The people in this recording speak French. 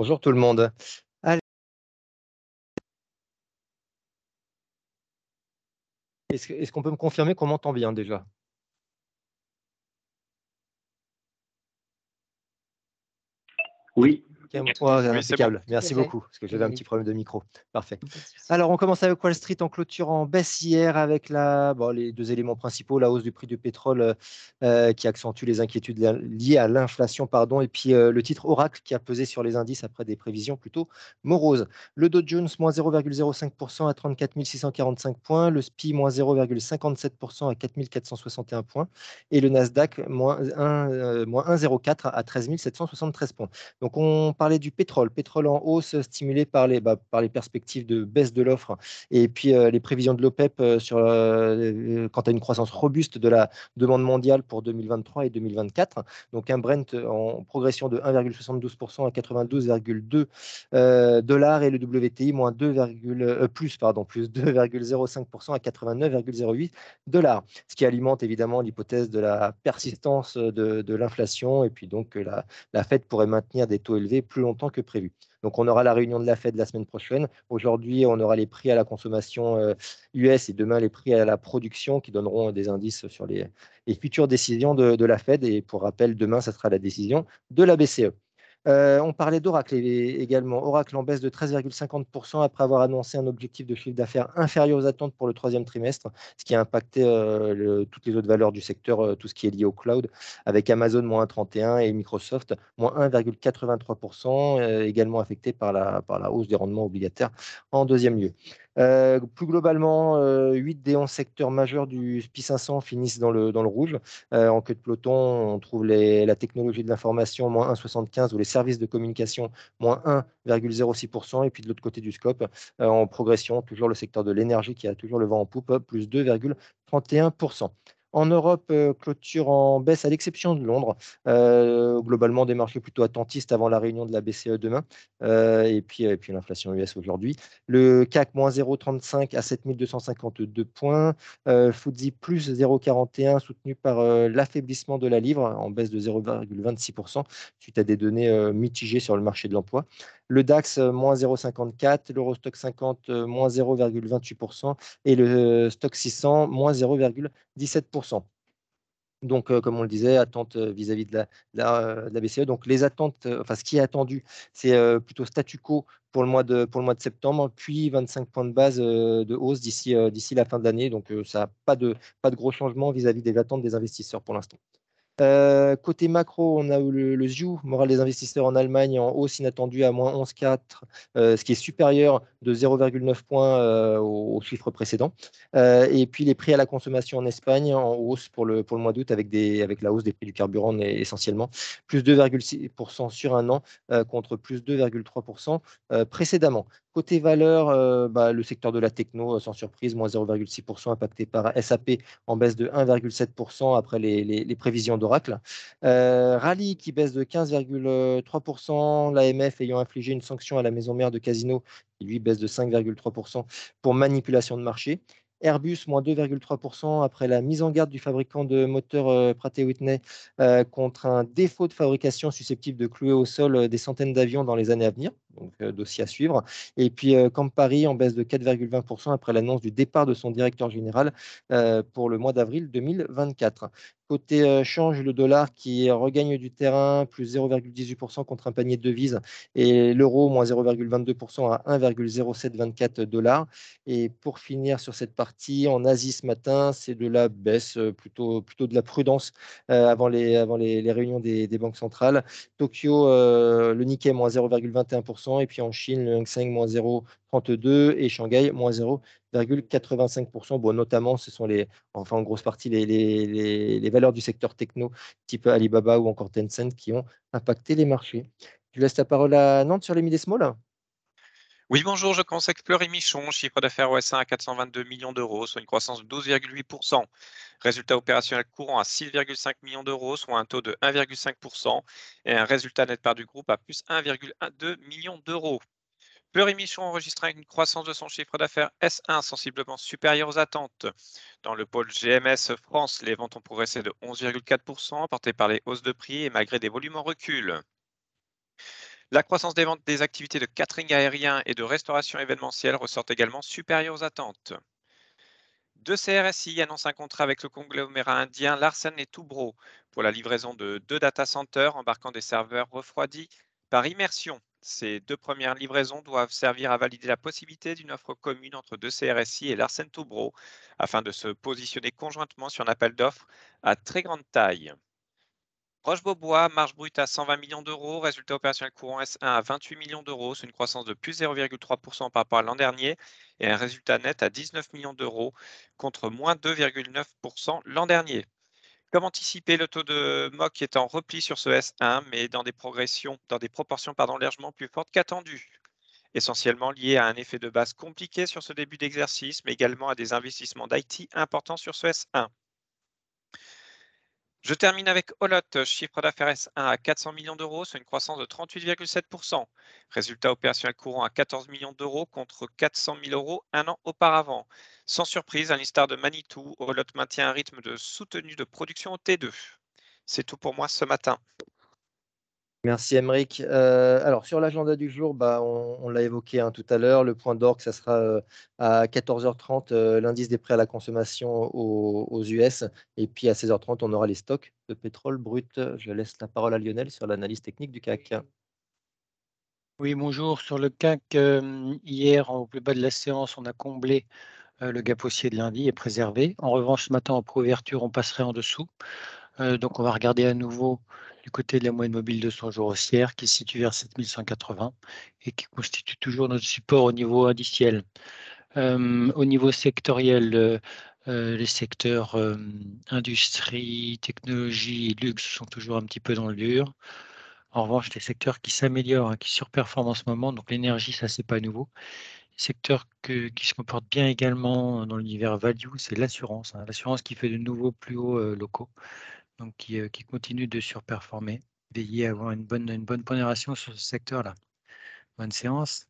Bonjour tout le monde. Est-ce qu'on peut me confirmer qu'on m'entend bien déjà? Oui. Impeccable. Merci beaucoup, parce que j'avais un petit problème de micro. Parfait. Alors, on commence avec Wall Street en clôture en baisse hier avec la, bon, les deux éléments principaux, la hausse du prix du pétrole euh, euh, qui accentue les inquiétudes liées à l'inflation, pardon, et puis euh, le titre Oracle qui a pesé sur les indices après des prévisions plutôt moroses. Le Dow Jones, moins 0,05% à 34 645 points, le SPI, moins 0,57% à 4 461 points, et le Nasdaq, moins 1,04 à 13 773 points. Donc, on parlait du pétrole, pétrole en hausse stimulé par les, bah, par les perspectives de baisse de l'offre et puis euh, les prévisions de l'OPEP euh, sur, euh, quant à une croissance robuste de la demande mondiale pour 2023 et 2024. Donc un Brent en progression de 1,72% à 92,2 dollars et le WTI moins 2, plus plus 2,05% à 89,08 dollars. Ce qui alimente évidemment l'hypothèse de la persistance de, de l'inflation et puis donc la, la Fed pourrait maintenir des taux élevés plus longtemps que prévu. Donc, on aura la réunion de la Fed la semaine prochaine. Aujourd'hui, on aura les prix à la consommation US euh, et demain les prix à la production qui donneront des indices sur les, futures décisions de, de, la Fed. Et pour rappel, demain, ce sera la décision de la BCE. Euh, on parlait d'Oracle également. Oracle en baisse de 13,50% après avoir annoncé un objectif de chiffre d'affaires inférieur aux attentes pour le troisième trimestre, ce qui a impacté euh, toutes les autres valeurs du secteur, euh, tout ce qui est lié au cloud, avec Amazon moins 31 et Microsoft moins 1,83%, également affecté par la, par la hausse des rendements obligataires en deuxième lieu. Euh, plus globalement, 8 euh, des 11 secteurs majeurs du SPI 500 finissent dans le, dans rouge. Euh, en queue de peloton, on trouve la technologie de l'information, moins 1,75, ou les services de communication, moins 1,06%. Et puis de l'autre côté du scope, en progression, toujours le secteur de l'énergie qui a toujours le vent en poupe, plus 2,31%. En Europe, euh, clôture en baisse à l'exception de Londres. Euh, globalement, des marchés plutôt attentistes avant la réunion de la BCE demain. Euh, et puis, et l'inflation US aujourd'hui. Le CAC, moins 0,35 à 7252 points. FTSE, plus 0,41 soutenu par l'affaiblissement de la livre en baisse de 0,26% suite à des données mitigées sur le marché de l'emploi. Le DAX, moins 0,54, l'Eurostock 50, moins 0,28% et le Stock 600, moins 0,17%. Donc, comme on le disait, attente vis-à-vis de, la, BCE. Donc, les attentes, enfin, ce qui est attendu, c'est plutôt statu quo pour le, mois de, pour le mois de septembre, puis 25 points de base de hausse d'ici la fin de l'année. Donc, ça n'a pas de, pas de gros changements vis-à-vis des attentes des investisseurs pour l'instant. Euh, côté macro, on a le, le moral des investisseurs en Allemagne, en hausse inattendue à moins 11,4, euh, ce qui est supérieur de 0,9 points euh, au, chiffre précédent. et puis les prix à la consommation en Espagne en hausse pour le, mois d'août avec, avec la hausse des prix du carburant essentiellement, plus 2,6% sur un an contre plus 2,3% précédemment. Côté valeur, bah, le secteur de la techno, sans surprise, moins 0,6% impacté par SAP en baisse de 1,7% après les, prévisions de euh, Rally qui baisse de 15,3%, l'AMF ayant infligé une sanction à la maison mère de Casino, qui lui baisse de 5,3% pour manipulation de marché. Airbus, moins 2,3% après la mise en garde du fabricant de moteurs euh, Pratt Whitney euh, contre un défaut de fabrication susceptible de clouer au sol euh, des centaines d'avions dans les années à venir. Donc, dossier à suivre. Et puis, Campari en baisse de 4,20% après l'annonce du départ de son directeur général pour le mois d'avril 2024. Côté change, le dollar qui regagne du terrain, plus 0,18% contre un panier de devises, et l'euro, moins 0,22% à 1,0724 dollars. Et pour finir sur cette partie, en Asie ce matin, c'est de la baisse, plutôt, plutôt de la prudence avant, les, avant les, réunions des, banques centrales. Tokyo, le Nikkei, moins 0,21%, et puis en Chine, le Hang Seng, moins 0,32%, et Shanghai, moins 0,5%. 85%. Bon, notamment, ce sont les, enfin en grosse partie les, valeurs du secteur techno, type Alibaba ou encore Tencent, qui ont impacté les marchés. Je laisse la parole à Nantes sur les mid small? Oui, bonjour, je conseille Fleury Michon, chiffre d'affaires OS1 à 422 millions d'euros, soit une croissance de 12,8%. Résultat opérationnel courant à 6,5 millions d'euros, soit un taux de 1,5%. Et un résultat net part du groupe à plus 1,2 millions d'euros. Michon enregistrait une croissance de son chiffre d'affaires S1 sensiblement supérieure aux attentes. Dans le pôle GMS France, les ventes ont progressé de 11,4%, portées par les hausses de prix et malgré des volumes en recul. La croissance des ventes des activités de catering aérien et de restauration événementielle ressort également supérieure aux attentes. Deux CRSI annoncent un contrat avec le conglomérat indien Larsen et Toubro pour la livraison de deux data centers embarquant des serveurs refroidis par immersion. Ces deux premières livraisons doivent servir à valider la possibilité d'une offre commune entre deux CRSI et Larsen Toubro afin de se positionner conjointement sur un appel d'offres à très grande taille. Roche-Beaubois, marge brute à 120 millions d'euros, résultat opérationnel courant S1 à 28 millions d'euros, c'est une croissance de plus 0,3% par rapport à l'an dernier et un résultat net à 19 millions d'euros contre moins 2,9% l'an dernier. Comme anticipé, le taux de MOC est en repli sur ce S1, mais dans des progressions, dans des proportions pardon, plus fortes qu'attendues, essentiellement lié à un effet de base compliqué sur ce début d'exercice, mais également à des investissements d'IT importants sur ce S1. Je termine avec Olot, chiffre d'affaires S1 à 400 millions d'euros, c'est une croissance de 38,7%. Résultat opérationnel courant à 14 millions d'euros contre 400 000 euros un an auparavant. Sans surprise, à l'instar de Manitou, Olot maintient un rythme de soutenu de production au T2. C'est tout pour moi ce matin. Merci Emeric. Euh, alors sur l'agenda du jour, bah, on, l'a évoqué hein, tout à l'heure, le point d'orgue, ça sera euh, à 14h30, euh, l'indice des prêts à la consommation aux, US. Et puis à 16h30, on aura les stocks de pétrole brut. Je laisse la parole à Lionel sur l'analyse technique du CAC. Oui, bonjour. Sur le CAC, hier, au plus bas de la séance, on a comblé le gap haussier de lundi et préservé. En revanche, ce matin, en préouverture, on passerait en dessous. donc on va regarder à nouveau du côté de la moyenne mobile de 100 jours haussière qui se situe vers 7180 et qui constitue toujours notre support au niveau indiciel. Euh, au niveau sectoriel, euh, euh, les secteurs industrie, technologie et luxe sont toujours un petit peu dans le dur. En revanche, les secteurs qui s'améliorent, hein, qui surperforment en ce moment, donc l'énergie, ça c'est pas nouveau. Les secteurs qui se comportent bien également dans l'univers value, c'est l'assurance. Hein. l'assurance qui fait de nouveaux plus hauts locaux donc qui, continue de surperformer. Veillez à avoir une bonne, une bonne pondération sur ce secteur-là. Bonne séance.